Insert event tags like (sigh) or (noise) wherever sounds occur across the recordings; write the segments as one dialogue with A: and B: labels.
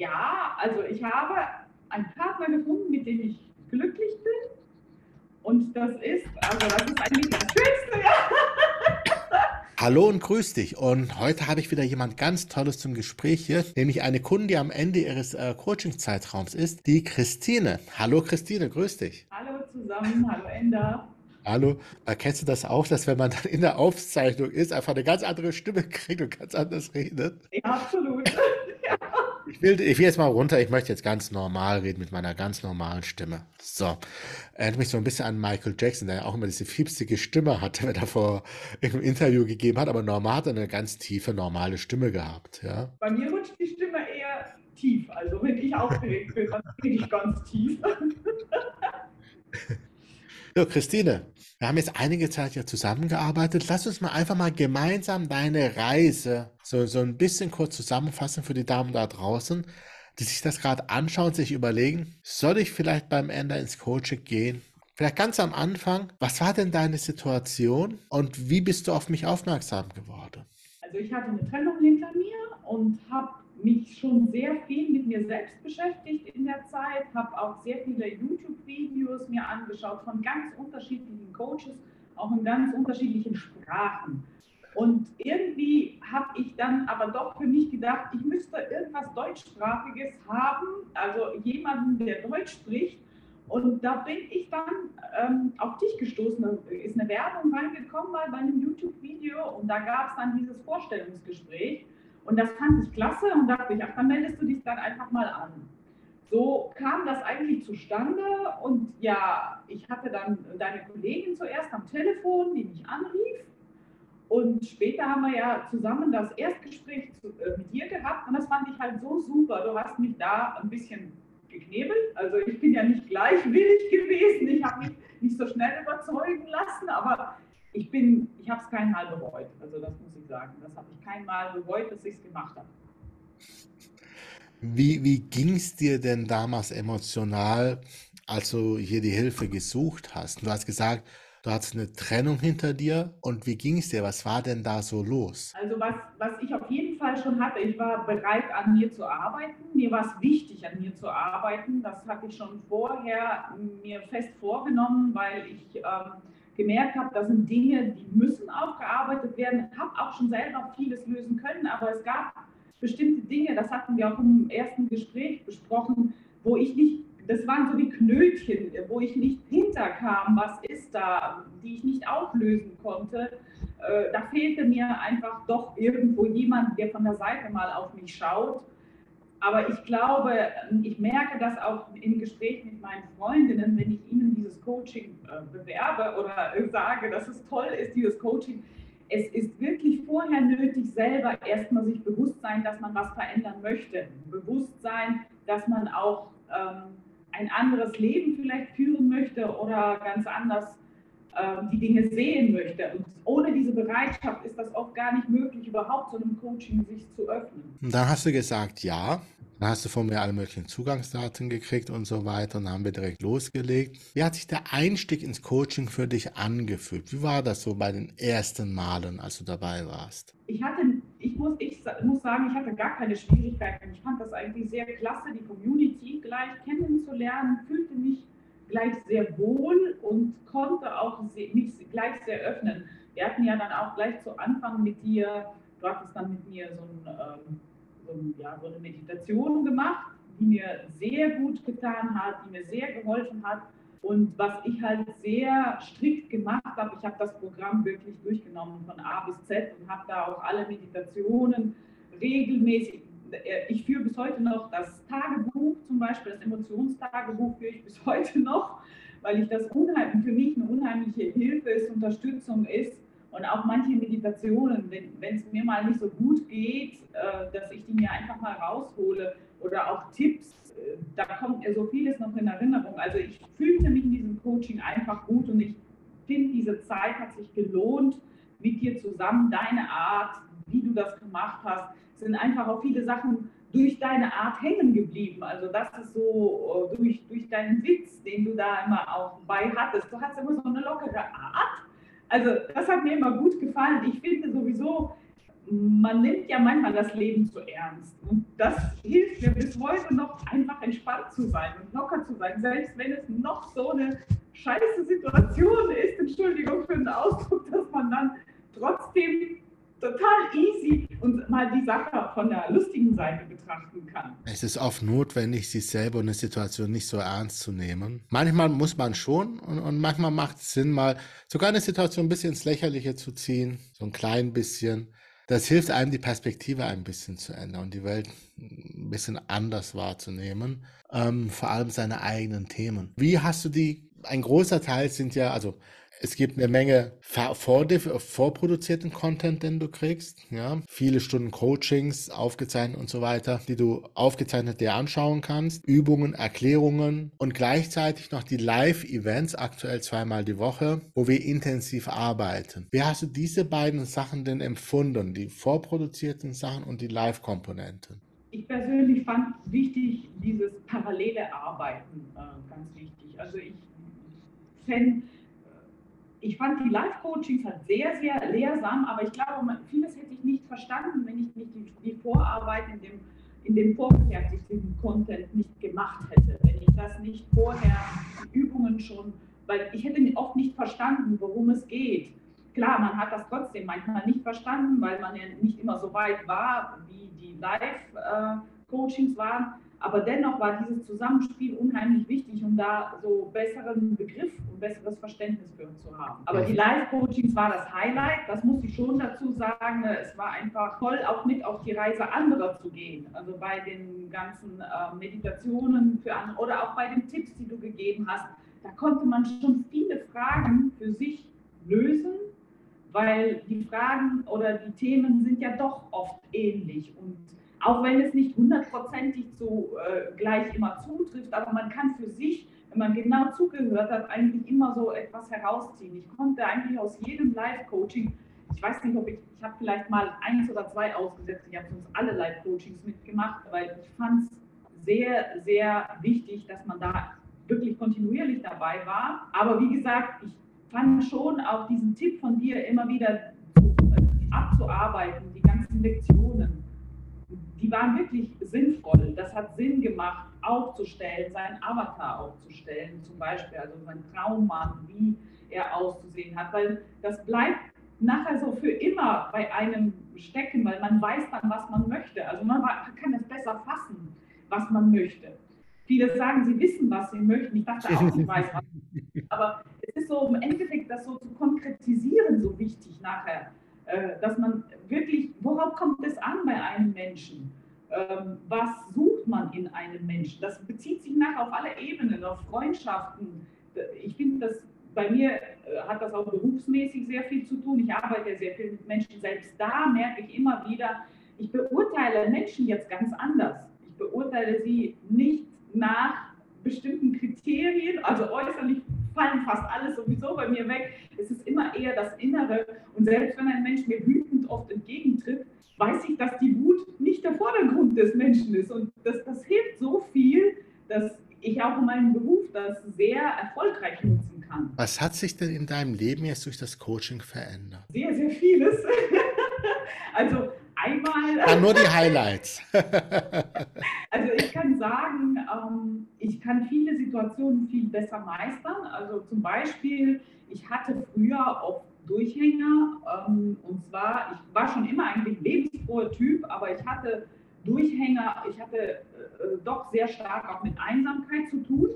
A: Ja, also ich habe einen Partner gefunden, mit dem ich glücklich bin. Und das ist, also das ist eigentlich das Schönste, ja.
B: Hallo und grüß dich. Und heute habe ich wieder jemand ganz Tolles zum Gespräch hier, nämlich eine Kundin, die am Ende ihres äh, Coaching-Zeitraums ist, die Christine. Hallo Christine, grüß dich.
A: Hallo zusammen, hallo Enda.
B: Hallo, erkennst du das auch, dass wenn man dann in der Aufzeichnung ist, einfach eine ganz andere Stimme kriegt und ganz anders redet?
A: Ja, absolut. (laughs)
B: Ich will, ich will jetzt mal runter, ich möchte jetzt ganz normal reden mit meiner ganz normalen Stimme. So. Erinnert mich so ein bisschen an Michael Jackson, der ja auch immer diese fiepsige Stimme hatte, (laughs) wenn er vor irgendeinem Interview gegeben hat, aber normal hat er eine ganz tiefe, normale Stimme gehabt. Ja?
A: Bei mir rutscht die Stimme eher tief. Also wenn ich aufgeregt bin, dann bin ich ganz tief. (laughs)
B: So, Christine, wir haben jetzt einige Zeit ja zusammengearbeitet. Lass uns mal einfach mal gemeinsam deine Reise so, so ein bisschen kurz zusammenfassen für die Damen da draußen, die sich das gerade anschauen, sich überlegen, soll ich vielleicht beim Ende ins Coaching gehen? Vielleicht ganz am Anfang, was war denn deine Situation und wie bist du auf mich aufmerksam geworden?
A: Also ich hatte eine Trennung hinter mir und habe mich schon sehr viel mit mir selbst beschäftigt in der Zeit, habe auch sehr viele YouTube-Videos mir angeschaut von ganz unterschiedlichen Coaches, auch in ganz unterschiedlichen Sprachen. Und irgendwie habe ich dann aber doch für mich gedacht, ich müsste irgendwas Deutschsprachiges haben, also jemanden, der Deutsch spricht. Und da bin ich dann ähm, auf dich gestoßen. Da ist eine Werbung reingekommen bei einem YouTube-Video und da gab es dann dieses Vorstellungsgespräch. Und das fand ich klasse und dachte ich, ach, dann meldest du dich dann einfach mal an. So kam das eigentlich zustande und ja, ich hatte dann deine Kollegin zuerst am Telefon, die mich anrief. Und später haben wir ja zusammen das Erstgespräch äh, mit dir gehabt und das fand ich halt so super. Du hast mich da ein bisschen geknebelt. Also ich bin ja nicht gleichwillig (laughs) gewesen, ich habe mich nicht so schnell überzeugen lassen, aber ich bin, ich habe es kein Mal bereut. Also das muss ich sagen. Das habe ich kein Mal bereut, dass ich es gemacht habe.
B: Wie, wie ging es dir denn damals emotional, als du hier die Hilfe gesucht hast? Du hast gesagt, du hattest eine Trennung hinter dir. Und wie ging es dir? Was war denn da so los?
A: Also was, was ich auf jeden Fall schon hatte, ich war bereit, an mir zu arbeiten. Mir war es wichtig, an mir zu arbeiten. Das hatte ich schon vorher mir fest vorgenommen, weil ich... Ähm, gemerkt habe, das sind Dinge, die müssen aufgearbeitet werden. Ich habe auch schon selber vieles lösen können, aber es gab bestimmte Dinge, das hatten wir auch im ersten Gespräch besprochen, wo ich nicht, das waren so wie Knötchen, wo ich nicht hinterkam, was ist da, die ich nicht auflösen konnte. Äh, da fehlte mir einfach doch irgendwo jemand, der von der Seite mal auf mich schaut aber ich glaube, ich merke das auch im Gespräch mit meinen Freundinnen, wenn ich ihnen dieses Coaching äh, bewerbe oder (laughs) sage, dass es toll ist, dieses Coaching. Es ist wirklich vorher nötig, selber erstmal sich bewusst sein, dass man was verändern möchte. Bewusst sein, dass man auch ähm, ein anderes Leben vielleicht führen möchte oder ganz anders die Dinge sehen möchte. Und ohne diese Bereitschaft ist das oft gar nicht möglich, überhaupt so einem Coaching sich zu öffnen.
B: Und dann hast du gesagt, ja. Dann hast du von mir alle möglichen Zugangsdaten gekriegt und so weiter. Und dann haben wir direkt losgelegt. Wie hat sich der Einstieg ins Coaching für dich angefühlt? Wie war das so bei den ersten Malen, als du dabei warst?
A: Ich hatte, ich muss, ich muss sagen, ich hatte gar keine Schwierigkeiten. Ich fand das eigentlich sehr klasse, die Community gleich kennenzulernen, fühlte mich gleich sehr wohl und konnte auch mich gleich sehr öffnen. Wir hatten ja dann auch gleich zu Anfang mit dir, du hattest dann mit mir so, ein, ähm, so, ein, ja, so eine Meditation gemacht, die mir sehr gut getan hat, die mir sehr geholfen hat. Und was ich halt sehr strikt gemacht habe, ich habe das Programm wirklich durchgenommen von A bis Z und habe da auch alle Meditationen regelmäßig ich führe bis heute noch das Tagebuch, zum Beispiel das Emotionstagebuch führe ich bis (laughs) heute noch, weil ich das unheimlich, für mich eine unheimliche Hilfe ist, Unterstützung ist und auch manche Meditationen, wenn es mir mal nicht so gut geht, äh, dass ich die mir einfach mal raushole oder auch Tipps, äh, da kommt mir so vieles noch in Erinnerung. Also ich fühlte mich in diesem Coaching einfach gut und ich finde, diese Zeit hat sich gelohnt mit dir zusammen, deine Art, wie du das gemacht hast, sind einfach auch viele Sachen durch deine Art hängen geblieben. Also das ist so äh, durch, durch deinen Witz, den du da immer auch bei hattest. Du hast immer so eine lockere Art. Also das hat mir immer gut gefallen. Ich finde sowieso, man nimmt ja manchmal das Leben zu ernst. Und das hilft mir bis heute noch, einfach entspannt zu sein und locker zu sein, selbst wenn es noch so eine scheiße Situation ist, Entschuldigung für den Ausdruck, dass man dann trotzdem total easy und mal die Sache von der lustigen Seite betrachten kann.
B: Es ist oft notwendig, sich selber eine Situation nicht so ernst zu nehmen. Manchmal muss man schon und, und manchmal macht es Sinn, mal sogar eine Situation ein bisschen ins Lächerliche zu ziehen, so ein klein bisschen. Das hilft einem, die Perspektive ein bisschen zu ändern und die Welt ein bisschen anders wahrzunehmen, ähm, vor allem seine eigenen Themen. Wie hast du die? Ein großer Teil sind ja, also es gibt eine Menge vorproduzierten Content, den du kriegst. Ja? Viele Stunden Coachings aufgezeichnet und so weiter, die du aufgezeichnet dir anschauen kannst. Übungen, Erklärungen und gleichzeitig noch die Live-Events, aktuell zweimal die Woche, wo wir intensiv arbeiten. Wie hast du diese beiden Sachen denn empfunden? Die vorproduzierten Sachen und die Live-Komponenten?
A: Ich persönlich fand wichtig dieses parallele Arbeiten äh, ganz wichtig. Also ich fände ich fand die Live-Coachings halt sehr, sehr lehrsam, aber ich glaube, vieles hätte ich nicht verstanden, wenn ich nicht die, die Vorarbeit in dem, in dem vorgefertigten Content nicht gemacht hätte. Wenn ich das nicht vorher, die Übungen schon, weil ich hätte oft nicht verstanden, worum es geht. Klar, man hat das trotzdem manchmal nicht verstanden, weil man ja nicht immer so weit war, wie die Live-Coachings waren. Aber dennoch war dieses Zusammenspiel unheimlich wichtig, um da so besseren Begriff und besseres Verständnis für uns zu haben. Aber die Live-Coachings war das Highlight, das muss ich schon dazu sagen. Es war einfach toll, auch mit auf die Reise anderer zu gehen. Also bei den ganzen äh, Meditationen für andere oder auch bei den Tipps, die du gegeben hast. Da konnte man schon viele Fragen für sich lösen, weil die Fragen oder die Themen sind ja doch oft ähnlich und auch wenn es nicht hundertprozentig so äh, gleich immer zutrifft, aber man kann für sich, wenn man genau zugehört hat, eigentlich immer so etwas herausziehen. Ich konnte eigentlich aus jedem Live-Coaching, ich weiß nicht, ob ich, ich habe vielleicht mal eins oder zwei ausgesetzt, ich habe sonst alle Live-Coachings mitgemacht, weil ich fand es sehr, sehr wichtig, dass man da wirklich kontinuierlich dabei war. Aber wie gesagt, ich fand schon auch diesen Tipp von dir immer wieder äh, abzuarbeiten, die ganzen Lektionen die waren wirklich sinnvoll. Das hat Sinn gemacht, aufzustellen, seinen Avatar aufzustellen, zum Beispiel, also sein Traummann, wie er auszusehen hat, weil das bleibt nachher so für immer bei einem stecken, weil man weiß dann, was man möchte. Also man kann es besser fassen, was man möchte. Viele sagen, sie wissen, was sie möchten. Ich dachte auch, ich weiß was. Aber es ist so im Endeffekt, das so zu konkretisieren, so wichtig nachher. Äh, dass man wirklich, worauf kommt es an bei einem Menschen? Ähm, was sucht man in einem Menschen? Das bezieht sich nachher auf alle Ebenen, auf Freundschaften. Ich finde, dass bei mir äh, hat das auch berufsmäßig sehr viel zu tun. Ich arbeite sehr viel mit Menschen. Selbst da merke ich immer wieder, ich beurteile Menschen jetzt ganz anders. Ich beurteile sie nicht nach bestimmten Kriterien, also äußerlich fallen fast alles sowieso bei mir weg. Es ist immer eher das Innere. Und selbst wenn ein Mensch mir wütend oft entgegentritt, weiß ich, dass die Wut nicht der Vordergrund des Menschen ist. Und das, das hilft so viel, dass ich auch in meinem Beruf das sehr erfolgreich nutzen kann.
B: Was hat sich denn in deinem Leben jetzt durch das Coaching verändert?
A: Sehr, sehr vieles. (laughs) also einmal.
B: Ja, nur die Highlights. (laughs)
A: also ich kann sagen, ähm, ich kann viele Situationen viel besser meistern. Also zum Beispiel, ich hatte früher oft Durchhänger. Ähm, und zwar, ich war schon immer eigentlich lebensfroher Typ, aber ich hatte Durchhänger, ich hatte äh, doch sehr stark auch mit Einsamkeit zu tun.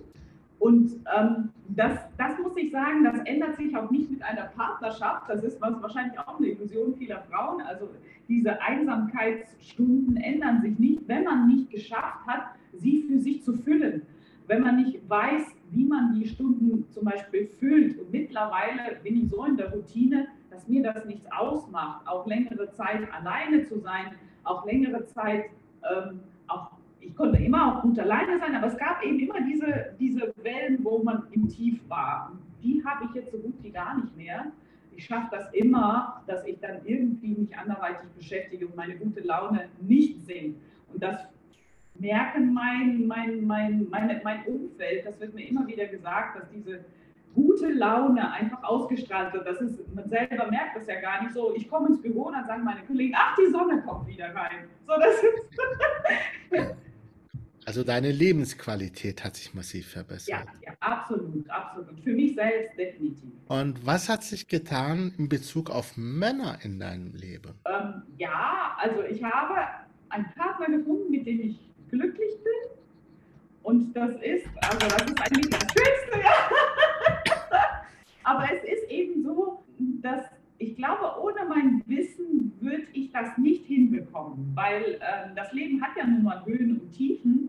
A: Und ähm, das, das muss ich sagen, das ändert sich auch nicht mit einer Partnerschaft. Das ist was, wahrscheinlich auch eine Illusion vieler Frauen. Also diese Einsamkeitsstunden ändern sich nicht, wenn man nicht geschafft hat, sie für sich zu füllen. Wenn man nicht weiß, wie man die Stunden zum Beispiel füllt. Und mittlerweile bin ich so in der Routine, dass mir das nichts ausmacht, auch längere Zeit alleine zu sein, auch längere Zeit, ähm, auch, ich konnte immer auch gut alleine sein, aber es gab eben immer diese, diese Wellen, wo man im Tief war. Und die habe ich jetzt so gut wie gar nicht mehr. Ich schaffe das immer, dass ich dann irgendwie mich anderweitig beschäftige und meine gute Laune nicht sinkt. Und das merken mein, mein, mein, meine, mein Umfeld, das wird mir immer wieder gesagt, dass diese, gute Laune einfach ausgestrahlt wird. Das ist, man selber merkt das ja gar nicht so. Ich komme ins Büro und dann sagen meine Kollegen, ach, die Sonne kommt wieder rein. So, das ist (laughs)
B: also deine Lebensqualität hat sich massiv verbessert.
A: Ja, ja, absolut, absolut. Für mich selbst definitiv.
B: Und was hat sich getan in Bezug auf Männer in deinem Leben?
A: Ähm, ja, also ich habe einen Partner gefunden, mit dem ich glücklich bin. Und das ist, also das ist eigentlich das Schönste, ja. (laughs) Aber es ist eben so, dass ich glaube, ohne mein Wissen würde ich das nicht hinbekommen, weil äh, das Leben hat ja nun mal Höhen und Tiefen.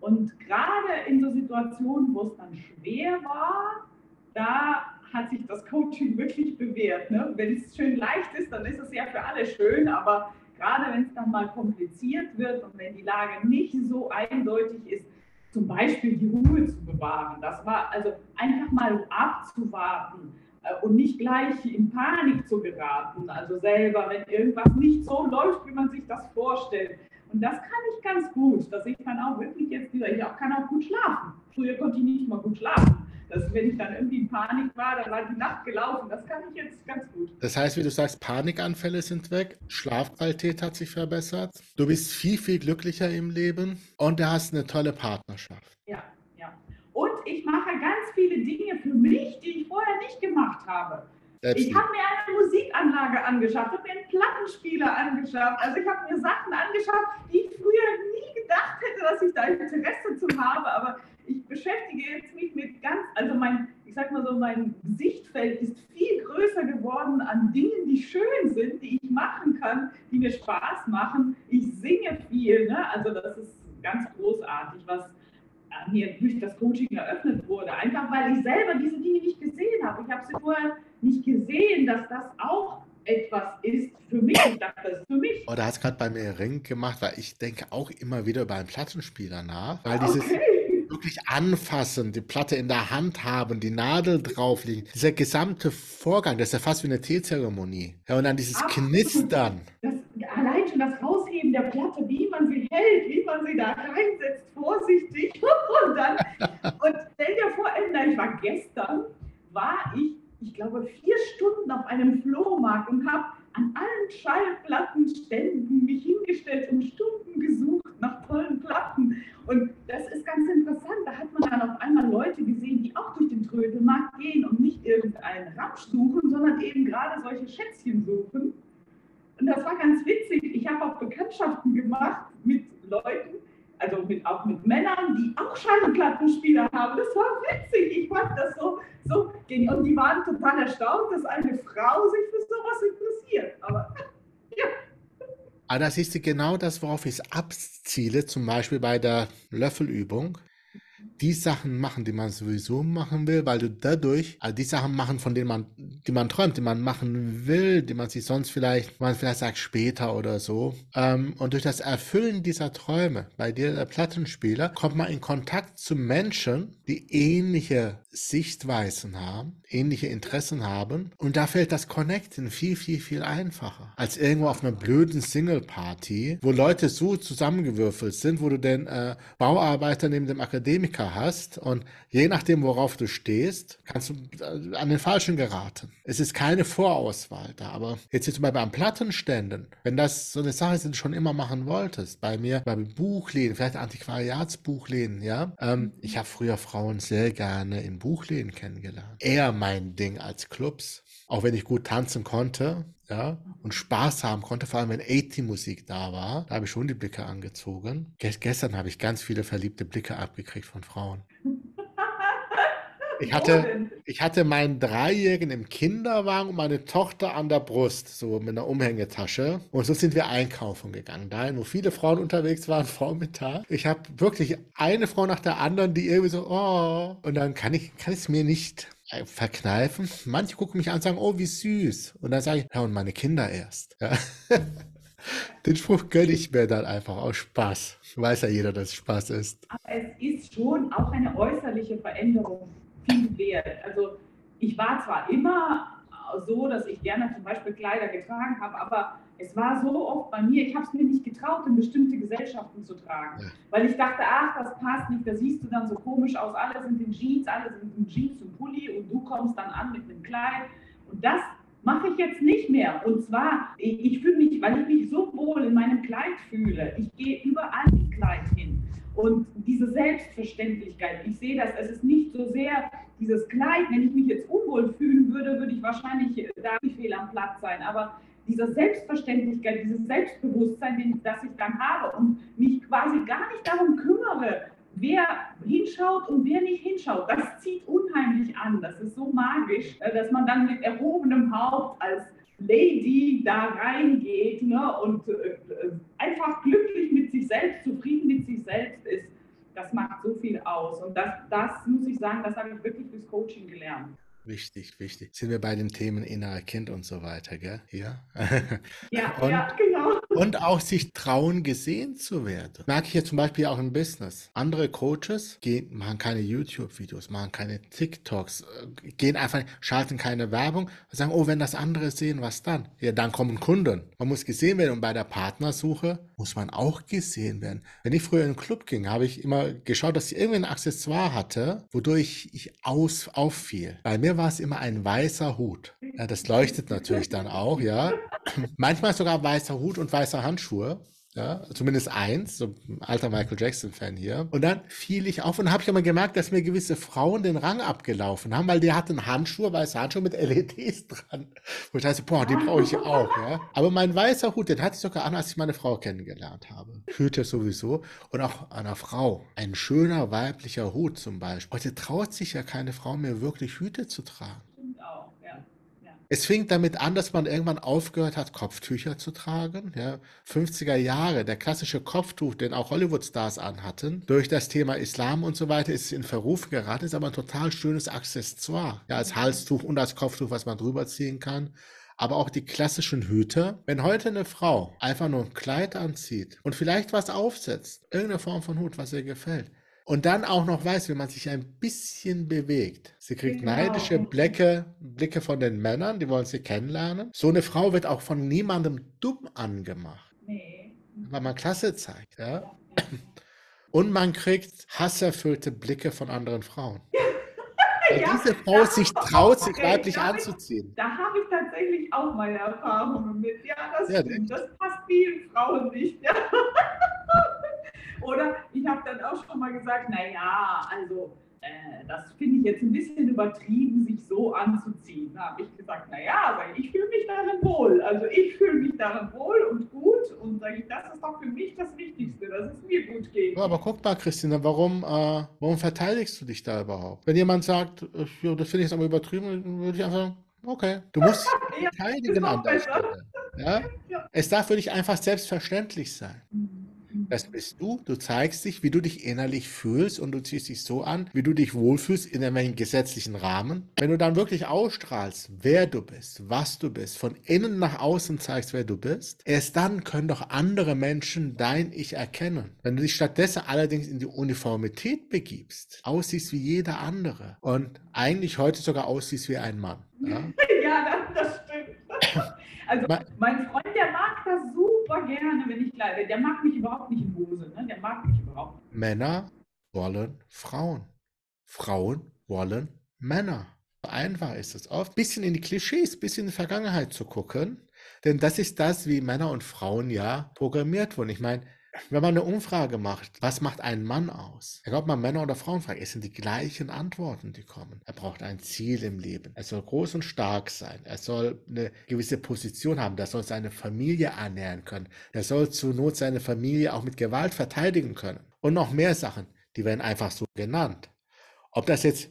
A: Und gerade in so Situationen, wo es dann schwer war, da hat sich das Coaching wirklich bewährt. Ne? Wenn es schön leicht ist, dann ist es ja für alle schön, aber gerade wenn es dann mal kompliziert wird und wenn die Lage nicht so eindeutig ist, zum Beispiel die Ruhe zu bewahren. Das war also einfach mal abzuwarten äh, und nicht gleich in Panik zu geraten. Also selber, wenn irgendwas nicht so läuft, wie man sich das vorstellt. Und das kann ich ganz gut, dass ich dann auch wirklich jetzt wieder, ich auch kann auch gut schlafen. Früher konnte ich nicht mal gut schlafen. Das, wenn ich dann irgendwie in Panik war, dann war die Nacht gelaufen. Das kann ich jetzt ganz gut.
B: Das heißt, wie du sagst, Panikanfälle sind weg, Schlafqualität hat sich verbessert, du bist viel, viel glücklicher im Leben und du hast eine tolle Partnerschaft.
A: Ja, ja. Und ich mache ganz viele Dinge für mich, die ich vorher nicht gemacht habe. Selbst ich habe mir eine Musikanlage angeschafft, habe mir einen Plattenspieler angeschafft. Also ich habe mir Sachen angeschafft, die ich früher nie gedacht hätte, dass ich da Interesse zu habe. Aber ich beschäftige jetzt mich mit ganz, also mein, ich sag mal so, mein Sichtfeld ist viel größer geworden an Dingen, die schön sind, die ich machen kann, die mir Spaß machen. Ich singe viel, ne? also das ist ganz großartig, was mir durch das Coaching eröffnet wurde. Einfach weil ich selber diese Dinge nicht gesehen habe. Ich habe sie vorher nicht gesehen, dass das auch etwas ist für mich. Ich dachte, das ist für mich.
B: Oh, da hat es gerade bei mir Ring gemacht, weil ich denke auch immer wieder über einen Plattenspieler nach. Weil dieses okay. Wirklich anfassen, die Platte in der Hand haben, die Nadel drauflegen, dieser gesamte Vorgang, das ist ja fast wie eine Teezeremonie. Ja, und dann dieses Absolut. Knistern.
A: Das, allein schon das Rausheben der Platte, wie man sie hält, wie man sie da reinsetzt, vorsichtig. (laughs) Und dann, und stell dir vor, ich war gestern, war ich ich glaube, vier Stunden auf einem Flohmarkt und habe an allen Schallplattenständen mich hingestellt und Stunden gesucht nach tollen Platten. Und das ist ganz interessant. Da hat man dann auf einmal Leute gesehen, die auch durch den Trödelmarkt gehen und nicht irgendeinen Ramsch suchen, sondern eben gerade solche Schätzchen suchen. Und das war ganz witzig. Ich habe auch Bekanntschaften gemacht mit Leuten, also mit, auch mit Männern, die auch Schallplattenspieler haben. Das war witzig. Ich fand das so, so und die waren total erstaunt, dass eine Frau sich für sowas interessiert. Aber (laughs) ja.
B: Aber das ist genau das, worauf ich abziele, zum Beispiel bei der Löffelübung die Sachen machen, die man sowieso machen will, weil du dadurch, also die Sachen machen, von denen man, die man träumt, die man machen will, die man sich sonst vielleicht, man vielleicht sagt später oder so. Ähm, und durch das Erfüllen dieser Träume, bei dir der Plattenspieler, kommt man in Kontakt zu Menschen, die ähnliche Sichtweisen haben, ähnliche Interessen haben. Und da fällt das Connecten viel, viel, viel einfacher. Als irgendwo auf einer blöden Single-Party, wo Leute so zusammengewürfelt sind, wo du den äh, Bauarbeiter neben dem Akademiker hast und je nachdem, worauf du stehst, kannst du äh, an den Falschen geraten. Es ist keine Vorauswahl da. Aber jetzt zum Beispiel an Plattenständen, wenn das so eine Sache ist, die du schon immer machen wolltest, bei mir, bei Buchläden, vielleicht Antiquariatsbuchläden, ja. Ähm, ich habe früher Frauen sehr gerne in Buchläden kennengelernt. Eher mein Ding als Clubs. Auch wenn ich gut tanzen konnte, ja, und Spaß haben konnte, vor allem wenn 80-Musik da war, da habe ich schon die Blicke angezogen. gestern habe ich ganz viele verliebte Blicke abgekriegt von Frauen. Ich hatte, ich hatte meinen Dreijährigen im Kinderwagen und meine Tochter an der Brust, so mit einer Umhängetasche. Und so sind wir einkaufen gegangen. Dahin, wo viele Frauen unterwegs waren, (laughs) Vormittag. Ich habe wirklich eine Frau nach der anderen, die irgendwie so, oh. Und dann kann ich, kann ich es mir nicht äh, verkneifen. Manche gucken mich an und sagen, oh, wie süß. Und dann sage ich, ja, und meine Kinder erst. Ja. (laughs) Den Spruch gönne ich mir dann einfach aus Spaß. Weiß ja jeder, dass es Spaß ist.
A: Aber es ist schon auch eine äußerliche Veränderung viel wert. Also ich war zwar immer so, dass ich gerne zum Beispiel Kleider getragen habe, aber es war so oft bei mir, ich habe es mir nicht getraut, in bestimmte Gesellschaften zu tragen, weil ich dachte, ach, das passt nicht, da siehst du dann so komisch aus, alle sind in Jeans, alle sind in Jeans und Pulli und du kommst dann an mit einem Kleid und das mache ich jetzt nicht mehr. Und zwar, ich fühle mich, weil ich mich so wohl in meinem Kleid fühle, ich gehe überall mit Kleid hin. Und diese Selbstverständlichkeit, ich sehe das, es ist nicht so sehr dieses Kleid, wenn ich mich jetzt unwohl fühlen würde, würde ich wahrscheinlich da nicht fehl am Platz sein. Aber diese Selbstverständlichkeit, dieses Selbstbewusstsein, das ich dann habe und mich quasi gar nicht darum kümmere, wer hinschaut und wer nicht hinschaut, das zieht unheimlich an. Das ist so magisch, äh, dass man dann mit erhobenem Haupt als Lady da reingeht ne, und äh, äh, einfach glücklich mit sich selbst, zufrieden mit sich selbst ist. Das macht so viel aus. Und das, das muss ich sagen, das habe ich wirklich durchs Coaching gelernt.
B: Wichtig, wichtig. Sind wir bei den Themen innerer Kind und so weiter, gell?
A: Ja, ja, (laughs) und, ja genau.
B: Und auch sich trauen, gesehen zu werden. Merke ich jetzt zum Beispiel auch im Business. Andere Coaches gehen, machen keine YouTube-Videos, machen keine TikToks, äh, gehen einfach, schalten keine Werbung und sagen, oh, wenn das andere sehen, was dann? Ja, dann kommen Kunden. Man muss gesehen werden und bei der Partnersuche muss man auch gesehen werden. Wenn ich früher in den Club ging, habe ich immer geschaut, dass ich irgendwie ein Accessoire hatte, wodurch ich aus, auffiel. Bei mir war es immer ein weißer Hut. Ja, das leuchtet natürlich dann auch, ja. Manchmal sogar weißer Hut und weiße Handschuhe. Ja, zumindest eins, so ein alter Michael Jackson-Fan hier. Und dann fiel ich auf und habe ich aber gemerkt, dass mir gewisse Frauen den Rang abgelaufen haben, weil die hatten Handschuhe, weiße Handschuhe mit LEDs dran. Wo ich dachte, boah, die brauche ich auch, ja. Aber mein weißer Hut, den hatte ich sogar an, als ich meine Frau kennengelernt habe. Hüte sowieso. Und auch einer Frau. Ein schöner weiblicher Hut zum Beispiel. Heute traut sich ja keine Frau mehr wirklich Hüte zu tragen. Es fing damit an, dass man irgendwann aufgehört hat, Kopftücher zu tragen. Ja, 50er Jahre, der klassische Kopftuch, den auch Hollywood-Stars anhatten, durch das Thema Islam und so weiter ist in Verruf geraten, ist aber ein total schönes Accessoire. Ja, als Halstuch und als Kopftuch, was man drüber ziehen kann. Aber auch die klassischen Hüte. Wenn heute eine Frau einfach nur ein Kleid anzieht und vielleicht was aufsetzt, irgendeine Form von Hut, was ihr gefällt, und dann auch noch weiß, wie man sich ein bisschen bewegt. Sie kriegt genau. neidische Blicke, Blicke von den Männern, die wollen sie kennenlernen. So eine Frau wird auch von niemandem dumm angemacht. Nee. Weil man Klasse zeigt, ja. (clears throat) Und man kriegt hasserfüllte Blicke von anderen Frauen. (laughs) Weil ja, diese Frau sich traut, sich okay, weiblich da anzuziehen.
A: Ich, da habe ich tatsächlich auch meine Erfahrungen mit. Ja, das, ja, das passt vielen Frauen nicht. Ja. (laughs) Oder ich habe dann auch schon mal gesagt, naja, also äh, das finde ich jetzt ein bisschen übertrieben, sich so anzuziehen. Da habe ich gesagt, naja, ich fühle mich darin wohl. Also ich fühle mich darin wohl und gut und sage ich, das ist doch für mich das Wichtigste, dass es mir gut geht.
B: Ja, aber guck mal, Christina, warum, äh, warum verteidigst du dich da überhaupt? Wenn jemand sagt, äh, ja, das finde ich jetzt aber übertrieben, dann würde ich einfach sagen, okay, du musst (laughs) ja, verteidigen an der Stelle. Ja? ja? Es darf für dich einfach selbstverständlich sein. Mhm. Das bist du. Du zeigst dich, wie du dich innerlich fühlst und du ziehst dich so an, wie du dich wohlfühlst in einem gesetzlichen Rahmen. Wenn du dann wirklich ausstrahlst, wer du bist, was du bist, von innen nach außen zeigst, wer du bist, erst dann können doch andere Menschen dein Ich erkennen. Wenn du dich stattdessen allerdings in die Uniformität begibst, aussiehst wie jeder andere und eigentlich heute sogar aussiehst wie ein Mann.
A: Ja, (laughs) ja das, das stimmt. (laughs) Also mein Freund, der mag das super gerne, wenn ich kleide. Der mag mich überhaupt nicht in Hose. Ne? Der mag mich überhaupt nicht.
B: Männer wollen Frauen. Frauen wollen Männer. Einfach ist es oft. Bisschen in die Klischees, bisschen in die Vergangenheit zu gucken. Denn das ist das, wie Männer und Frauen ja programmiert wurden. Ich meine, wenn man eine Umfrage macht, was macht einen Mann aus? Egal ob man Männer oder Frauen fragt, es sind die gleichen Antworten, die kommen. Er braucht ein Ziel im Leben. Er soll groß und stark sein. Er soll eine gewisse Position haben. Er soll seine Familie ernähren können. Er soll zur Not seine Familie auch mit Gewalt verteidigen können. Und noch mehr Sachen, die werden einfach so genannt. Ob das jetzt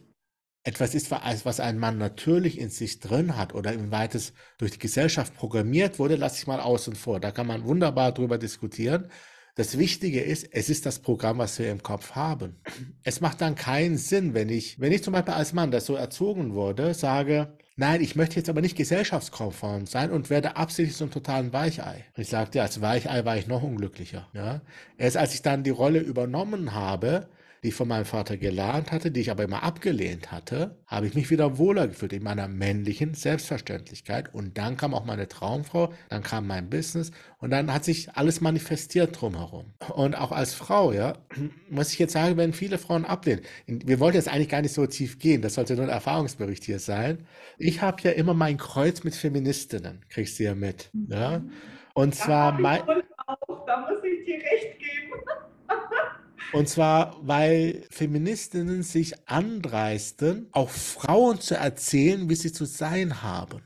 B: etwas ist, was ein Mann natürlich in sich drin hat oder inwieweit es durch die Gesellschaft programmiert wurde, lasse ich mal außen vor. Da kann man wunderbar drüber diskutieren. Das Wichtige ist, es ist das Programm, was wir im Kopf haben. Es macht dann keinen Sinn, wenn ich, wenn ich zum Beispiel als Mann, der so erzogen wurde, sage, nein, ich möchte jetzt aber nicht gesellschaftskonform sein und werde absichtlich ein totalen Weichei. Und ich sagte, als Weichei war ich noch unglücklicher. Ja? Erst als ich dann die Rolle übernommen habe, die ich von meinem Vater gelernt hatte, die ich aber immer abgelehnt hatte, habe ich mich wieder wohler gefühlt in meiner männlichen Selbstverständlichkeit. Und dann kam auch meine Traumfrau, dann kam mein Business und dann hat sich alles manifestiert drumherum. Und auch als Frau, ja, (clears throat) muss ich jetzt sagen, wenn viele Frauen ablehnen, wir wollten jetzt eigentlich gar nicht so tief gehen, das sollte nur ein Erfahrungsbericht hier sein. Ich habe ja immer mein Kreuz mit Feministinnen, kriegst du ja mit. Ja? Mhm. Und zwar mein.
A: Auch, da muss ich dir recht geben.
B: Und zwar, weil Feministinnen sich andreisten, auch Frauen zu erzählen, wie sie zu sein haben.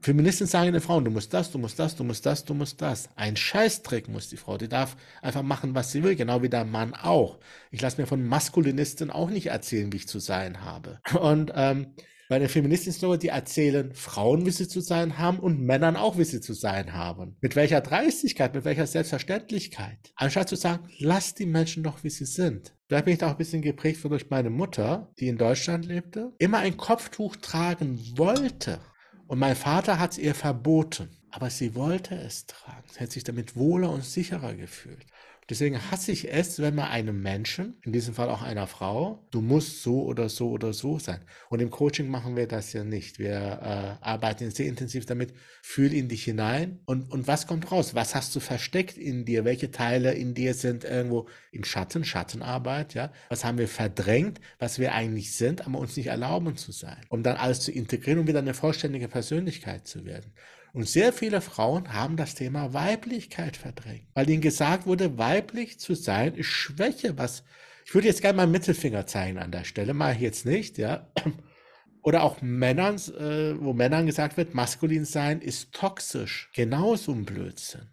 B: Feministen sagen den Frauen, du musst das, du musst das, du musst das, du musst das. Ein Scheißtrick muss die Frau. Die darf einfach machen, was sie will, genau wie der Mann auch. Ich lasse mir von Maskulinisten auch nicht erzählen, wie ich zu sein habe. Und ähm, bei den Feministischen die erzählen Frauen, wie sie zu sein haben und Männern auch, wie sie zu sein haben. Mit welcher Dreistigkeit, mit welcher Selbstverständlichkeit. Anstatt zu sagen, lass die Menschen doch, wie sie sind. Da bin ich auch ein bisschen geprägt durch meine Mutter, die in Deutschland lebte, immer ein Kopftuch tragen wollte. Und mein Vater hat es ihr verboten. Aber sie wollte es tragen. Sie hat sich damit wohler und sicherer gefühlt. Deswegen hasse ich es, wenn man einem Menschen, in diesem Fall auch einer Frau, du musst so oder so oder so sein. Und im Coaching machen wir das ja nicht. Wir äh, arbeiten sehr intensiv damit, fühl in dich hinein und, und was kommt raus? Was hast du versteckt in dir? Welche Teile in dir sind irgendwo im Schatten, Schattenarbeit, ja? Was haben wir verdrängt, was wir eigentlich sind, aber uns nicht erlauben zu sein? Um dann alles zu integrieren und wieder eine vollständige Persönlichkeit zu werden. Und sehr viele Frauen haben das Thema Weiblichkeit verdrängt, weil ihnen gesagt wurde, weiblich zu sein ist Schwäche. Was ich würde jetzt gerne mal Mittelfinger zeigen an der Stelle, ich jetzt nicht, ja. (clears throat) Oder auch Männern, äh, wo Männern gesagt wird, maskulin sein ist toxisch. Genauso ein Blödsinn.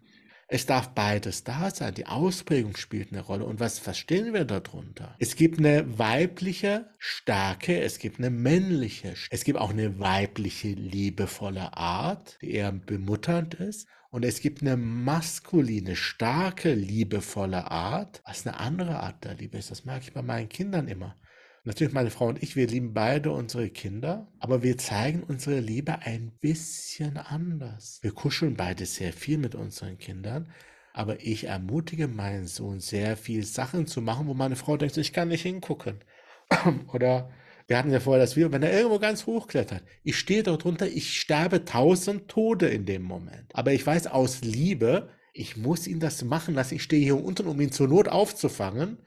B: Es darf beides da sein. Die Ausprägung spielt eine Rolle. Und was verstehen wir darunter? Es gibt eine weibliche Stärke, es gibt eine männliche, es gibt auch eine weibliche liebevolle Art, die eher bemutternd ist. Und es gibt eine maskuline, starke, liebevolle Art, was eine andere Art der Liebe ist. Das merke ich bei meinen Kindern immer. Natürlich, meine Frau und ich, wir lieben beide unsere Kinder, aber wir zeigen unsere Liebe ein bisschen anders. Wir kuscheln beide sehr viel mit unseren Kindern, aber ich ermutige meinen Sohn sehr viel Sachen zu machen, wo meine Frau denkt, ich kann nicht hingucken. (clears throat) Oder wir hatten ja vorher das Video, wenn er irgendwo ganz hoch klettert, ich stehe dort drunter, ich sterbe tausend Tode in dem Moment. Aber ich weiß aus Liebe, ich muss ihn das machen lassen. Ich stehe hier unten, um ihn zur Not aufzufangen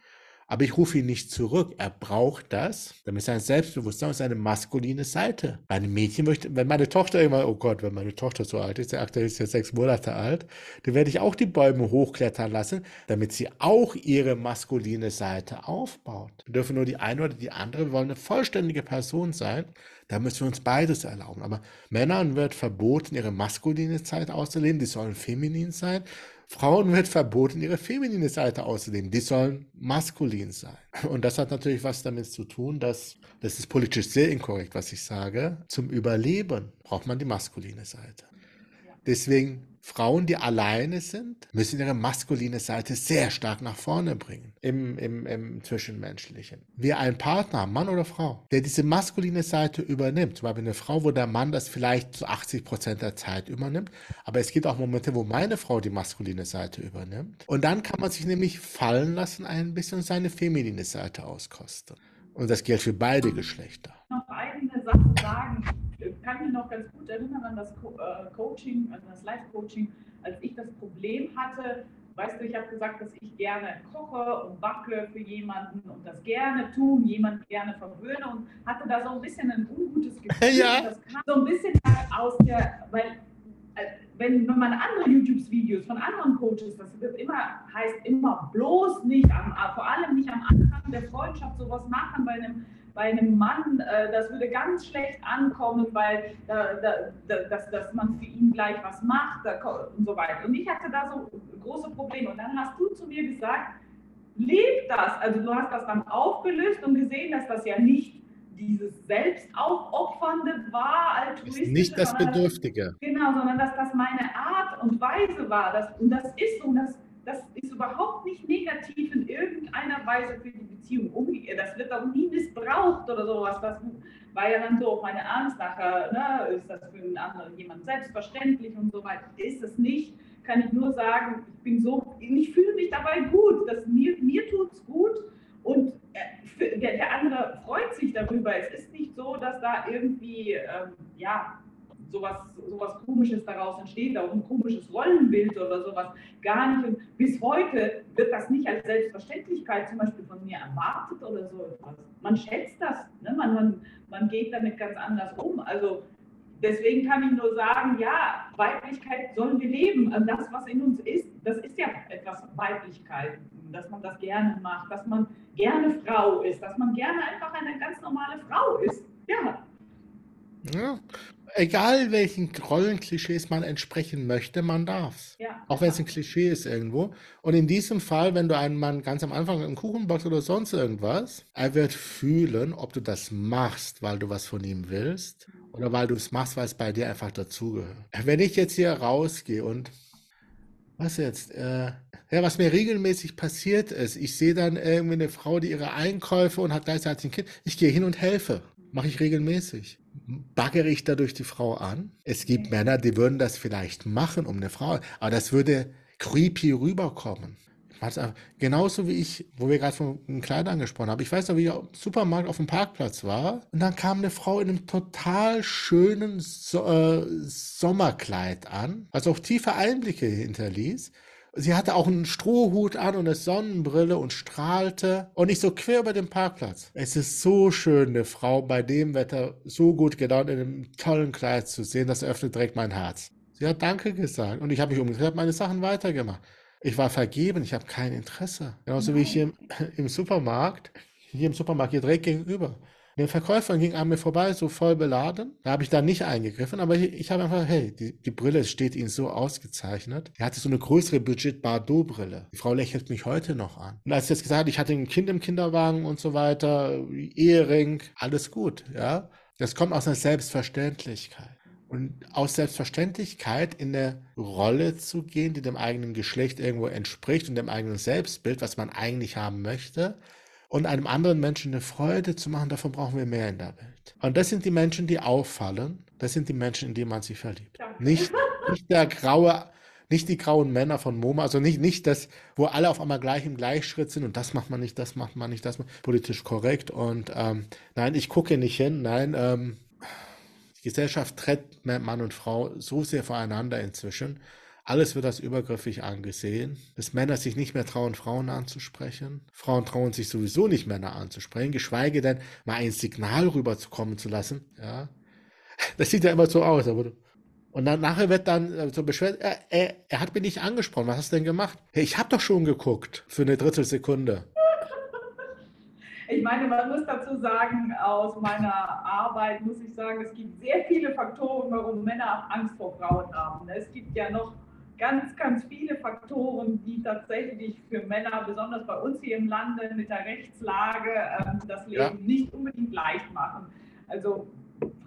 B: aber ich rufe ihn nicht zurück. Er braucht das, damit sein Selbstbewusstsein und seine maskuline Seite. Meine Mädchen möchte, wenn meine Tochter immer, oh Gott, wenn meine Tochter so alt ist, der aktuell ist ja sechs Monate alt, dann werde ich auch die Bäume hochklettern lassen, damit sie auch ihre maskuline Seite aufbaut. Wir dürfen nur die eine oder die andere, wir wollen eine vollständige Person sein. Da müssen wir uns beides erlauben. Aber Männern wird verboten, ihre maskuline Zeit auszuleben, die sollen feminin sein. Frauen wird verboten, ihre feminine Seite auszuleben. Die sollen maskulin sein. Und das hat natürlich was damit zu tun, dass, das ist politisch sehr inkorrekt, was ich sage, zum Überleben braucht man die maskuline Seite. Deswegen Frauen, die alleine sind, müssen ihre maskuline Seite sehr stark nach vorne bringen im, im, im Zwischenmenschlichen. Wir einen Partner, Mann oder Frau, der diese maskuline Seite übernimmt, zum Beispiel eine Frau, wo der Mann das vielleicht zu 80 Prozent der Zeit übernimmt, aber es gibt auch Momente, wo meine Frau die maskuline Seite übernimmt. Und dann kann man sich nämlich fallen lassen ein bisschen und seine feminine Seite auskosten. Und das gilt für beide Geschlechter.
A: Noch eine Sache sagen kann mich noch ganz gut erinnern an das Co äh, Coaching, an das Live-Coaching, als ich das Problem hatte. Weißt du, ich habe gesagt, dass ich gerne koche und backe für jemanden und das gerne tun, jemanden gerne verwöhne und hatte da so ein bisschen ein ungutes (laughs) Gefühl.
B: Ja.
A: Das kam so ein bisschen aus der, weil wenn, wenn man andere YouTube-Videos von anderen Coaches, das immer, heißt immer bloß nicht, am, vor allem nicht am Anfang der Freundschaft sowas machen bei einem bei einem Mann, äh, das würde ganz schlecht ankommen, weil da, da, da, dass, dass man für ihn gleich was macht und so weiter. Und ich hatte da so große Probleme. Und dann hast du zu mir gesagt, lebt das. Also du hast das dann aufgelöst und gesehen, dass das ja nicht dieses Selbstaufopfernde war, altruistische.
B: Nicht das Bedürftige.
A: Genau, sondern dass das meine Art und Weise war. Das, und das ist so, das das ist überhaupt nicht negativ in irgendeiner Weise für die Beziehung umgekehrt. Das wird auch nie missbraucht oder sowas. Das war ja dann so auch meine Angst nachher, ne, ist das für einen anderen jemand selbstverständlich und so weiter. Ist es nicht, kann ich nur sagen, ich bin so, ich fühle mich dabei gut, dass mir, mir tut es gut und äh, der, der andere freut sich darüber. Es ist nicht so, dass da irgendwie, ähm, ja, sowas, sowas Komisches daraus entsteht, auch ein komisches Rollenbild oder sowas. Gar nicht. Und bis heute wird das nicht als Selbstverständlichkeit zum Beispiel von mir erwartet oder so etwas. Man schätzt das, ne? man, man, man geht damit ganz anders um. Also deswegen kann ich nur sagen, ja, Weiblichkeit sollen wir leben. Also das, was in uns ist, das ist ja etwas Weiblichkeit, dass man das gerne macht, dass man gerne Frau ist, dass man gerne einfach eine ganz normale Frau ist. Ja.
B: Ja, egal welchen Rollenklischees man entsprechen möchte, man darf's.
A: Ja.
B: Auch wenn es ein Klischee ist irgendwo. Und in diesem Fall, wenn du einen Mann ganz am Anfang einen Kuchen backst oder sonst irgendwas, er wird fühlen, ob du das machst, weil du was von ihm willst oder weil du es machst, weil es bei dir einfach dazugehört. Wenn ich jetzt hier rausgehe und was jetzt? Äh, ja, was mir regelmäßig passiert ist, ich sehe dann irgendwie eine Frau, die ihre Einkäufe und hat gleichzeitig ein Kind. Ich gehe hin und helfe. Mache ich regelmäßig. Baggere ich dadurch die Frau an? Es gibt Männer, die würden das vielleicht machen um eine Frau, aber das würde creepy rüberkommen. Also, genauso wie ich, wo wir gerade von einem Kleid angesprochen haben. Ich weiß noch, wie ich im Supermarkt auf dem Parkplatz war und dann kam eine Frau in einem total schönen so äh, Sommerkleid an, was auch tiefe Einblicke hinterließ. Sie hatte auch einen Strohhut an und eine Sonnenbrille und strahlte und nicht so quer über den Parkplatz. Es ist so schön, eine Frau bei dem Wetter so gut gelaunt in einem tollen Kleid zu sehen, das öffnet direkt mein Herz. Sie hat Danke gesagt und ich habe mich habe meine Sachen weitergemacht. Ich war vergeben, ich habe kein Interesse. Genauso wie ich hier im, (clears throat) im Supermarkt, hier im Supermarkt hier direkt gegenüber. Eine Verkäuferin ging an mir vorbei, so voll beladen. Da habe ich da nicht eingegriffen, aber ich, ich habe einfach, hey, die, die Brille steht Ihnen so ausgezeichnet. Die hatte so eine größere Budget Bardot-Brille. Die Frau lächelt mich heute noch an. Und als ich jetzt gesagt habe, ich hatte ein Kind im Kinderwagen und so weiter, Ehering, alles gut, ja. Das kommt aus einer Selbstverständlichkeit. Und aus Selbstverständlichkeit in eine Rolle zu gehen, die dem eigenen Geschlecht irgendwo entspricht und dem eigenen Selbstbild, was man eigentlich haben möchte, und einem anderen Menschen eine Freude zu machen, davon brauchen wir mehr in der Welt. Und das sind die Menschen, die auffallen. Das sind die Menschen, in die man sich verliebt. Nicht, nicht der graue, nicht die grauen Männer von MoMA, also nicht, nicht das, wo alle auf einmal gleich im Gleichschritt sind und das macht man nicht, das macht man nicht, das macht politisch korrekt. Und ähm, nein, ich gucke nicht hin, nein, ähm, die Gesellschaft trennt Mann und Frau so sehr voneinander inzwischen. Alles wird als übergriffig angesehen, dass Männer sich nicht mehr trauen, Frauen anzusprechen. Frauen trauen sich sowieso nicht, Männer anzusprechen, geschweige denn mal ein Signal rüberzukommen zu lassen. Ja, das sieht ja immer so aus. und dann nachher wird dann äh, so beschwert, er, er, er, hat mich nicht angesprochen. Was hast du denn gemacht? Hey, ich habe doch schon geguckt für eine Drittelsekunde.
A: Ich meine, man muss dazu sagen, aus meiner Arbeit muss ich sagen, es gibt sehr viele Faktoren, warum Männer Angst vor Frauen haben. Es gibt ja noch ganz, ganz viele Faktoren, die tatsächlich für Männer, besonders bei uns hier im Lande mit der Rechtslage, ähm, das Leben ja. nicht unbedingt leicht machen. Also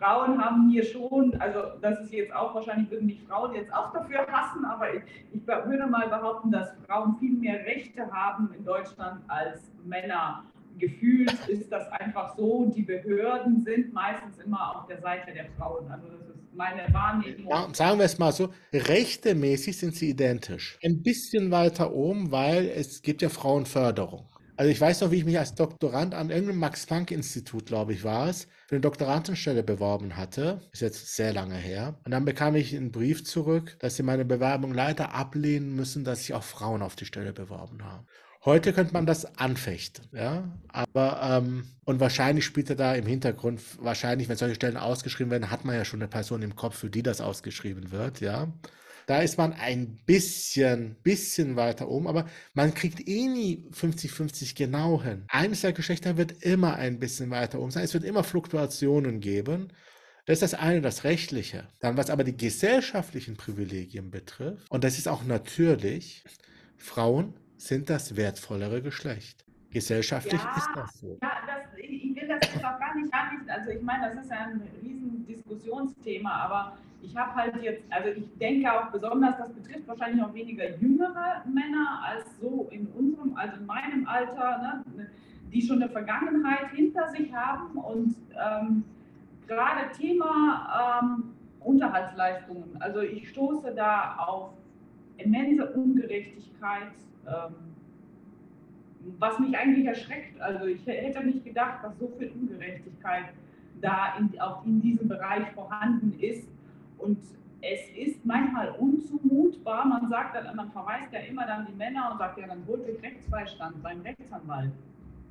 A: Frauen haben hier schon, also das ist jetzt auch, wahrscheinlich würden mich Frauen jetzt auch dafür hassen, aber ich, ich würde mal behaupten, dass Frauen viel mehr Rechte haben in Deutschland als Männer gefühlt ist das einfach so, die Behörden sind meistens immer auf der Seite der Frauen. Also das ist meine Wahrnehmung.
B: Sagen wir es mal so, rechtemäßig sind sie identisch. Ein bisschen weiter oben, weil es gibt ja Frauenförderung. Also ich weiß noch, wie ich mich als Doktorand an irgendeinem Max-Planck-Institut, glaube ich, war es, für eine Doktorandenstelle beworben hatte. Ist jetzt sehr lange her. Und dann bekam ich einen Brief zurück, dass sie meine Bewerbung leider ablehnen müssen, dass sich auch Frauen auf die Stelle beworben haben. Heute könnte man das anfechten, ja. Aber, ähm, und wahrscheinlich spielt er da im Hintergrund, wahrscheinlich, wenn solche Stellen ausgeschrieben werden, hat man ja schon eine Person im Kopf, für die das ausgeschrieben wird, ja. Da ist man ein bisschen, bisschen weiter oben, aber man kriegt eh nie 50-50 genau hin. Eines der Geschlechter wird immer ein bisschen weiter oben sein. Es wird immer Fluktuationen geben. Das ist das eine, das Rechtliche. Dann, was aber die gesellschaftlichen Privilegien betrifft, und das ist auch natürlich, Frauen sind das wertvollere Geschlecht. Gesellschaftlich ja, ist das so.
A: Ja, das, ich will das jetzt auch gar nicht, nicht, also ich meine, das ist ja ein riesen Diskussionsthema, aber ich habe halt jetzt, also ich denke auch besonders, das betrifft wahrscheinlich auch weniger jüngere Männer als so in unserem, also in meinem Alter, ne, die schon eine Vergangenheit hinter sich haben und ähm, gerade Thema ähm, Unterhaltsleistungen, also ich stoße da auf immense Ungerechtigkeit
C: was mich eigentlich erschreckt. Also ich hätte nicht gedacht, dass so viel Ungerechtigkeit da in, auch in diesem Bereich vorhanden ist. Und es ist manchmal unzumutbar. Man sagt dann, man verweist ja immer dann die Männer und sagt, ja, dann holt euch Rechtsbeistand beim Rechtsanwalt.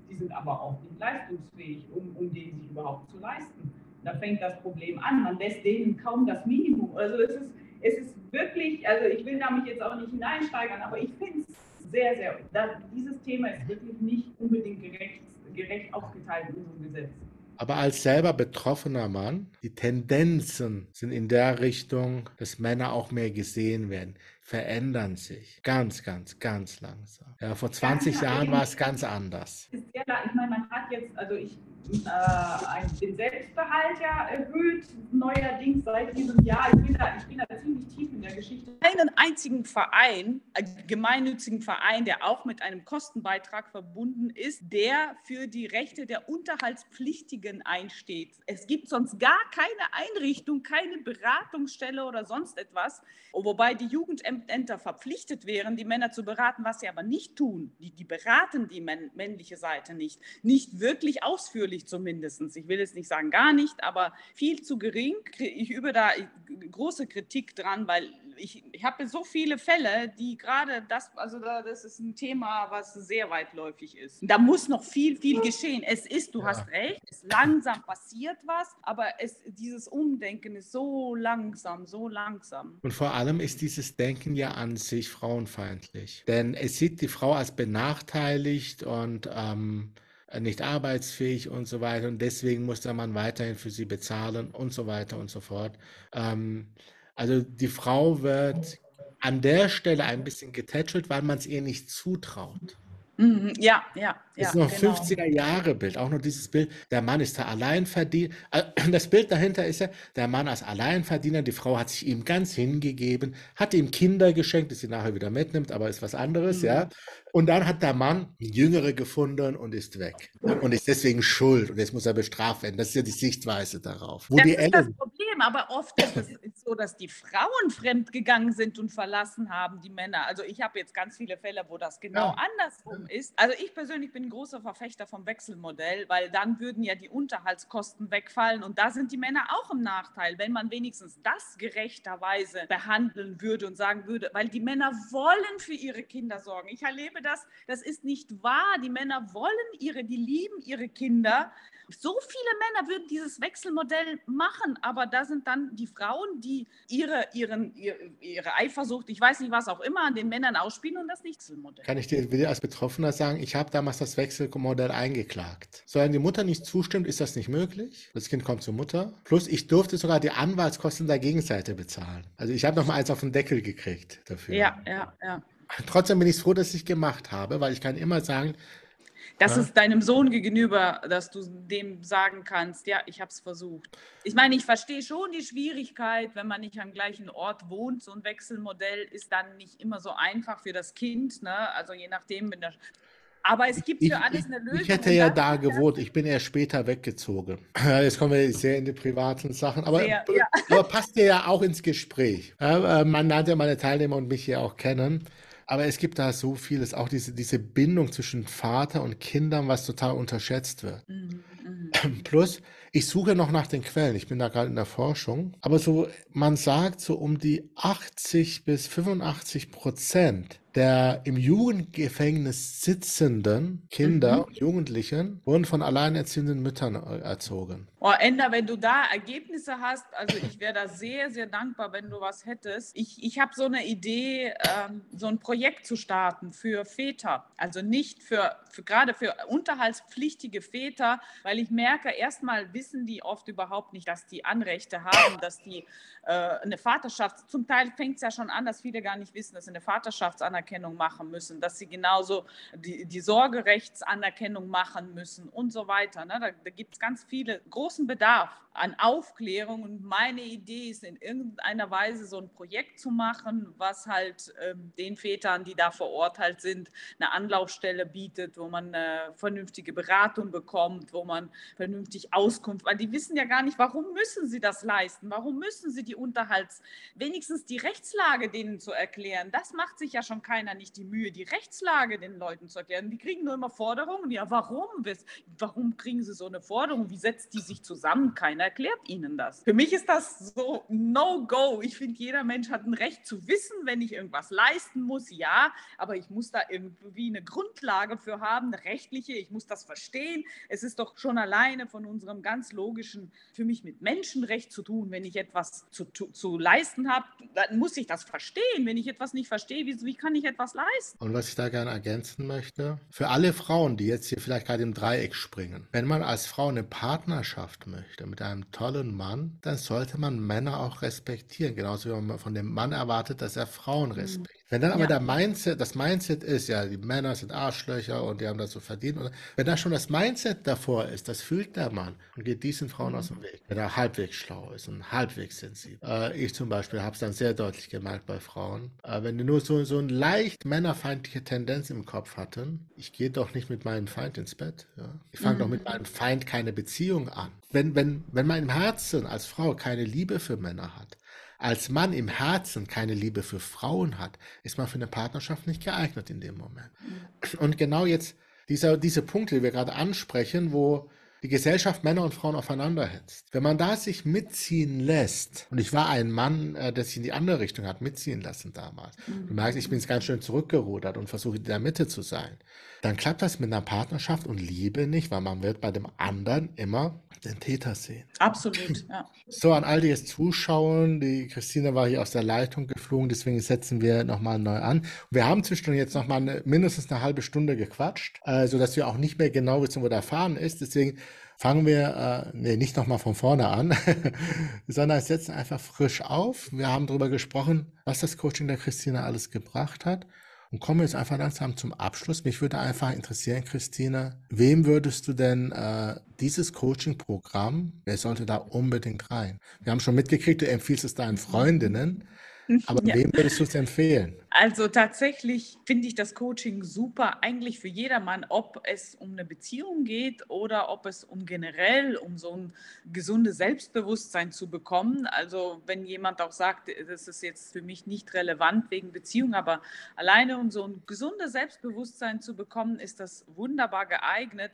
C: Die sind aber auch nicht leistungsfähig, um, um den sich überhaupt zu leisten. Da fängt das Problem an. Man lässt denen kaum das Minimum. Also es ist, es ist wirklich, also ich will da mich jetzt auch nicht hineinsteigern, aber ich finde es sehr, sehr, da, dieses Thema ist wirklich nicht unbedingt gerecht, gerecht aufgeteilt in unserem Gesetz.
B: Aber als selber betroffener Mann, die Tendenzen sind in der Richtung, dass Männer auch mehr gesehen werden, verändern sich ganz, ganz, ganz langsam. Ja, vor 20 ja, Jahren war es ganz anders.
C: Ist sehr, ich meine, man hat jetzt, also ich äh, den Selbstbehalt ja erhöht, neuerdings seit diesem Jahr. Ich bin, da, ich bin da ziemlich tief in der Geschichte.
A: Einen einzigen Verein, einen gemeinnützigen Verein, der auch mit einem Kostenbeitrag verbunden ist, der für die Rechte der Unterhaltspflichtigen einsteht. Es gibt sonst gar keine Einrichtung, keine Beratungsstelle oder sonst etwas, wobei die Jugendämter verpflichtet wären, die Männer zu beraten, was sie aber nicht tun. Die, die beraten die männliche Seite nicht, nicht wirklich ausführlich zumindest. Ich will jetzt nicht sagen gar nicht, aber viel zu gering. Ich übe da große Kritik dran, weil ich, ich habe so viele Fälle, die gerade das, also das ist ein Thema, was sehr weitläufig ist. Da muss noch viel, viel geschehen. Es ist, du ja. hast recht, es langsam passiert was, aber es, dieses Umdenken ist so langsam, so langsam.
B: Und vor allem ist dieses Denken ja an sich frauenfeindlich. Denn es sieht die Frau als benachteiligt und ähm, nicht arbeitsfähig und so weiter und deswegen muss der Mann weiterhin für sie bezahlen und so weiter und so fort. Ähm, also die Frau wird an der Stelle ein bisschen getätschelt, weil man es ihr nicht zutraut.
A: Mhm, ja, ja,
B: das ist noch genau. 50er-Jahre-Bild, auch noch dieses Bild, der Mann ist der Alleinverdiener. Äh, (clears throat) das Bild dahinter ist ja, der Mann als Alleinverdiener, die Frau hat sich ihm ganz hingegeben, hat ihm Kinder geschenkt, die sie nachher wieder mitnimmt, aber ist was anderes, mhm. ja. Und dann hat der Mann Jüngere gefunden und ist weg. Und ist deswegen schuld und jetzt muss er bestraft werden. Das ist ja die Sichtweise darauf.
A: Wo das die ist Ellen das Problem, aber oft ist es so, dass die Frauen fremdgegangen sind und verlassen haben, die Männer. Also ich habe jetzt ganz viele Fälle, wo das genau ja. andersrum ist. Also ich persönlich bin ein großer Verfechter vom Wechselmodell, weil dann würden ja die Unterhaltskosten wegfallen und da sind die Männer auch im Nachteil, wenn man wenigstens das gerechterweise behandeln würde und sagen würde, weil die Männer wollen für ihre Kinder sorgen. Ich erlebe das, das ist nicht wahr. Die Männer wollen ihre, die lieben ihre Kinder. So viele Männer würden dieses Wechselmodell machen, aber da sind dann die Frauen, die ihre, ihren, ihre, Eifersucht, ich weiß nicht was auch immer, an den Männern ausspielen und das Wechselmodell.
B: Kann ich dir als Betroffener sagen, ich habe damals das Wechselmodell eingeklagt. Solange die Mutter nicht zustimmt, ist das nicht möglich. Das Kind kommt zur Mutter. Plus, ich durfte sogar die Anwaltskosten der Gegenseite bezahlen. Also ich habe noch mal eins auf den Deckel gekriegt dafür.
A: Ja, ja, ja.
B: Trotzdem bin ich froh, dass ich gemacht habe, weil ich kann immer sagen,
A: das ja. ist deinem Sohn gegenüber, dass du dem sagen kannst, ja, ich habe es versucht. Ich meine, ich verstehe schon die Schwierigkeit, wenn man nicht am gleichen Ort wohnt. So ein Wechselmodell ist dann nicht immer so einfach für das Kind. Ne? Also je nachdem, wenn der aber es gibt für alles eine Lösung.
B: Ich hätte ja da gewohnt, ich bin erst später weggezogen. (laughs) Jetzt kommen wir sehr in die privaten Sachen, aber, sehr, ja. (laughs) aber passt ja auch ins Gespräch. Äh, man lernt ja meine Teilnehmer und mich hier auch kennen. Aber es gibt da so vieles, auch diese, diese Bindung zwischen Vater und Kindern, was total unterschätzt wird. Mhm, mhm. (clears throat) Plus, ich suche noch nach den Quellen, ich bin da gerade in der Forschung, aber so, man sagt so um die 80 bis 85 Prozent der im Jugendgefängnis sitzenden Kinder mhm. und Jugendlichen wurden von alleinerziehenden Müttern äh, erzogen.
A: Oh, Enda, wenn du da Ergebnisse hast, also ich wäre da sehr, sehr dankbar, wenn du was hättest. Ich, ich habe so eine Idee, ähm, so ein Projekt zu starten für Väter. Also nicht für, für gerade für unterhaltspflichtige Väter, weil ich merke, erstmal wissen die oft überhaupt nicht, dass die Anrechte haben, dass die äh, eine Vaterschaft, zum Teil fängt es ja schon an, dass viele gar nicht wissen, dass sie eine Vaterschaftsanerkennung machen müssen, dass sie genauso die, die Sorgerechtsanerkennung machen müssen und so weiter. Ne? Da, da gibt es ganz viele großen Bedarf an Aufklärung und meine Idee ist in irgendeiner Weise so ein Projekt zu machen, was halt ähm, den Vätern, die da Ort halt sind, eine Anlaufstelle bietet, wo man eine vernünftige Beratung bekommt, wo man vernünftig Auskunft, weil die wissen ja gar nicht, warum müssen sie das leisten, warum müssen sie die Unterhalts, wenigstens die Rechtslage denen zu erklären, das macht sich ja schon keiner nicht die Mühe, die Rechtslage den Leuten zu erklären. Die kriegen nur immer Forderungen. Ja, warum? Warum kriegen sie so eine Forderung? Wie setzt die sich zusammen? Keiner erklärt ihnen das. Für mich ist das so No-Go. Ich finde, jeder Mensch hat ein Recht zu wissen, wenn ich irgendwas leisten muss. Ja, aber ich muss da irgendwie eine Grundlage für haben, eine rechtliche. Ich muss das verstehen. Es ist doch schon alleine von unserem ganz logischen, für mich mit Menschenrecht zu tun, wenn ich etwas zu, zu leisten habe, dann muss ich das verstehen. Wenn ich etwas nicht verstehe, wie, wie kann ich etwas leisten?
B: Und was ich da gerne ergänzen möchte, für alle Frauen, die jetzt hier vielleicht gerade im Dreieck springen, wenn man als Frau eine Partnerschaft möchte mit einem tollen Mann, dann sollte man Männer auch respektieren, genauso wie man von dem Mann erwartet, dass er Frauen mhm. Wenn dann aber ja. der Mindset, das Mindset ist, ja, die Männer sind Arschlöcher und die haben das so verdient. Oder, wenn da schon das Mindset davor ist, das fühlt der Mann und geht diesen Frauen mhm. aus dem Weg, wenn er halbwegs schlau ist und halbwegs sensibel. Äh, ich zum Beispiel habe es dann sehr deutlich gemerkt bei Frauen. Äh, wenn die nur so, so eine leicht männerfeindliche Tendenz im Kopf hatten, ich gehe doch nicht mit meinem Feind ins Bett. Ja? Ich fange mhm. doch mit meinem Feind keine Beziehung an. Wenn, wenn, wenn man im Herzen als Frau keine Liebe für Männer hat, als Mann im Herzen keine Liebe für Frauen hat, ist man für eine Partnerschaft nicht geeignet in dem Moment. Mhm. Und genau jetzt dieser, diese Punkte, die wir gerade ansprechen, wo die Gesellschaft Männer und Frauen aufeinander hetzt. Wenn man da sich mitziehen lässt, und ich war ein Mann, äh, der sich in die andere Richtung hat mitziehen lassen damals. Mhm. Du merkst, ich bin jetzt ganz schön zurückgerudert und versuche in der Mitte zu sein. Dann klappt das mit einer Partnerschaft und Liebe nicht, weil man wird bei dem anderen immer den Täter sehen.
A: Absolut, (clears throat) ja.
B: So, an all die jetzt zuschauen, die Christine war hier aus der Leitung geflogen, deswegen setzen wir nochmal neu an. Wir haben zwischendurch jetzt nochmal eine, mindestens eine halbe Stunde gequatscht, äh, sodass wir auch nicht mehr genau wissen, wo der Faden ist. Deswegen fangen wir, äh, nee, nicht nochmal von vorne an, (laughs) sondern setzen einfach frisch auf. Wir haben darüber gesprochen, was das Coaching der Christine alles gebracht hat. Und kommen jetzt einfach langsam zum Abschluss. Mich würde einfach interessieren, Christine, wem würdest du denn äh, dieses Coaching-Programm, wer sollte da unbedingt rein? Wir haben schon mitgekriegt, du empfiehlst es deinen Freundinnen. (laughs) Aber ja. wem würdest du es empfehlen?
A: Also tatsächlich finde ich das Coaching super, eigentlich für jedermann, ob es um eine Beziehung geht oder ob es um generell um so ein gesundes Selbstbewusstsein zu bekommen. Also wenn jemand auch sagt, das ist jetzt für mich nicht relevant wegen Beziehung, aber alleine um so ein gesundes Selbstbewusstsein zu bekommen, ist das wunderbar geeignet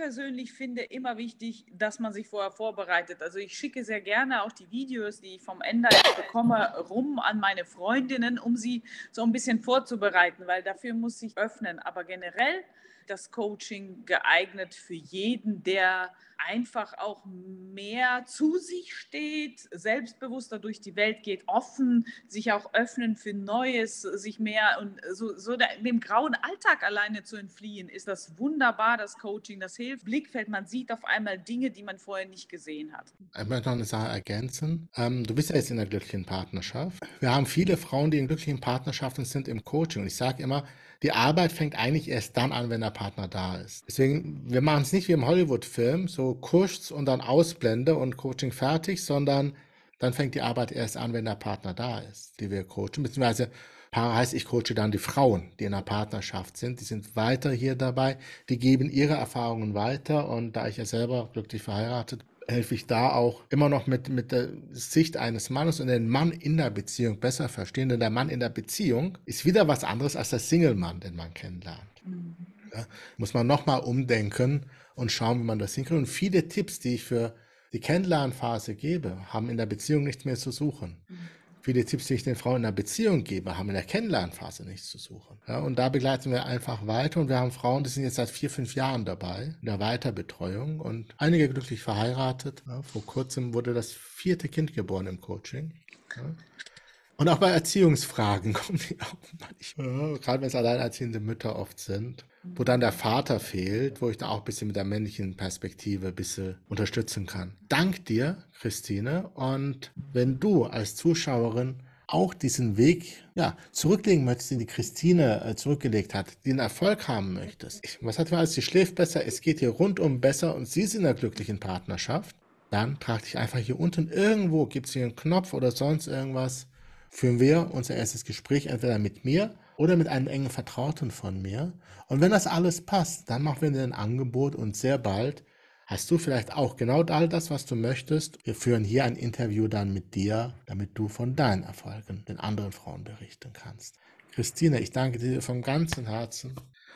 A: persönlich finde immer wichtig, dass man sich vorher vorbereitet. Also ich schicke sehr gerne auch die Videos, die ich vom Ende bekomme, rum an meine Freundinnen, um sie so ein bisschen vorzubereiten, weil dafür muss ich öffnen. Aber generell das Coaching geeignet für jeden, der einfach auch mehr zu sich steht, selbstbewusster durch die Welt geht, offen, sich auch öffnen für Neues, sich mehr und so, so dem grauen Alltag alleine zu entfliehen, ist das wunderbar, das Coaching. Das hilft. Blickfeld, man sieht auf einmal Dinge, die man vorher nicht gesehen hat.
B: Ich möchte noch eine Sache ergänzen. Ähm, du bist ja jetzt in einer glücklichen Partnerschaft. Wir haben viele Frauen, die in glücklichen Partnerschaften sind im Coaching. Und ich sage immer, die Arbeit fängt eigentlich erst dann an, wenn der Partner da ist. Deswegen, wir machen es nicht wie im Hollywood-Film, so kurz und dann Ausblende und Coaching fertig, sondern dann fängt die Arbeit erst an, wenn der Partner da ist, die wir coachen. Beziehungsweise Paare heißt, ich coache dann die Frauen, die in einer Partnerschaft sind. Die sind weiter hier dabei, die geben ihre Erfahrungen weiter. Und da ich ja selber glücklich verheiratet helfe ich da auch immer noch mit, mit der Sicht eines Mannes und den Mann in der Beziehung besser verstehen. Denn der Mann in der Beziehung ist wieder was anderes als der Single-Mann, den man kennenlernt. Mhm. Ja, muss man nochmal umdenken und schauen, wie man das hinkriegt. Und viele Tipps, die ich für die Kennenlernphase gebe, haben in der Beziehung nichts mehr zu suchen. Mhm. Viele Tipps, die ich den Frauen in der Beziehung gebe, haben in der Kennenlernphase nichts zu suchen. Ja, und da begleiten wir einfach weiter und wir haben Frauen, die sind jetzt seit vier, fünf Jahren dabei in der Weiterbetreuung und einige glücklich verheiratet. Ja, vor kurzem wurde das vierte Kind geboren im Coaching. Ja. Und auch bei Erziehungsfragen (laughs) kommen die auch manchmal, gerade wenn es alleinerziehende Mütter oft sind wo dann der Vater fehlt, wo ich da auch ein bisschen mit der männlichen Perspektive ein bisschen unterstützen kann. Dank dir, Christine. Und wenn du als Zuschauerin auch diesen Weg ja, zurücklegen möchtest, den die Christine äh, zurückgelegt hat, den Erfolg haben möchtest. Ich, was hat man als sie schläft besser? Es geht hier rundum besser und sie ist in einer glücklichen Partnerschaft. Dann trag dich einfach hier unten irgendwo, gibt es hier einen Knopf oder sonst irgendwas. Führen wir unser erstes Gespräch entweder mit mir oder mit einem engen Vertrauten von mir. Und wenn das alles passt, dann machen wir dir ein Angebot und sehr bald hast du vielleicht auch genau all das, was du möchtest. Wir führen hier ein Interview dann mit dir, damit du von deinen Erfolgen den anderen Frauen berichten kannst. Christine, ich danke dir von ganzem Herzen.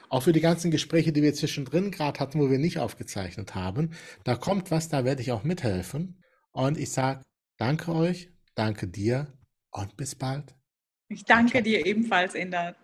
B: Auch für die ganzen Gespräche, die wir zwischendrin gerade hatten, wo wir nicht aufgezeichnet haben. Da kommt was, da werde ich auch mithelfen. Und ich sage danke euch, danke dir und bis bald.
D: Ich danke dir ebenfalls, Enda.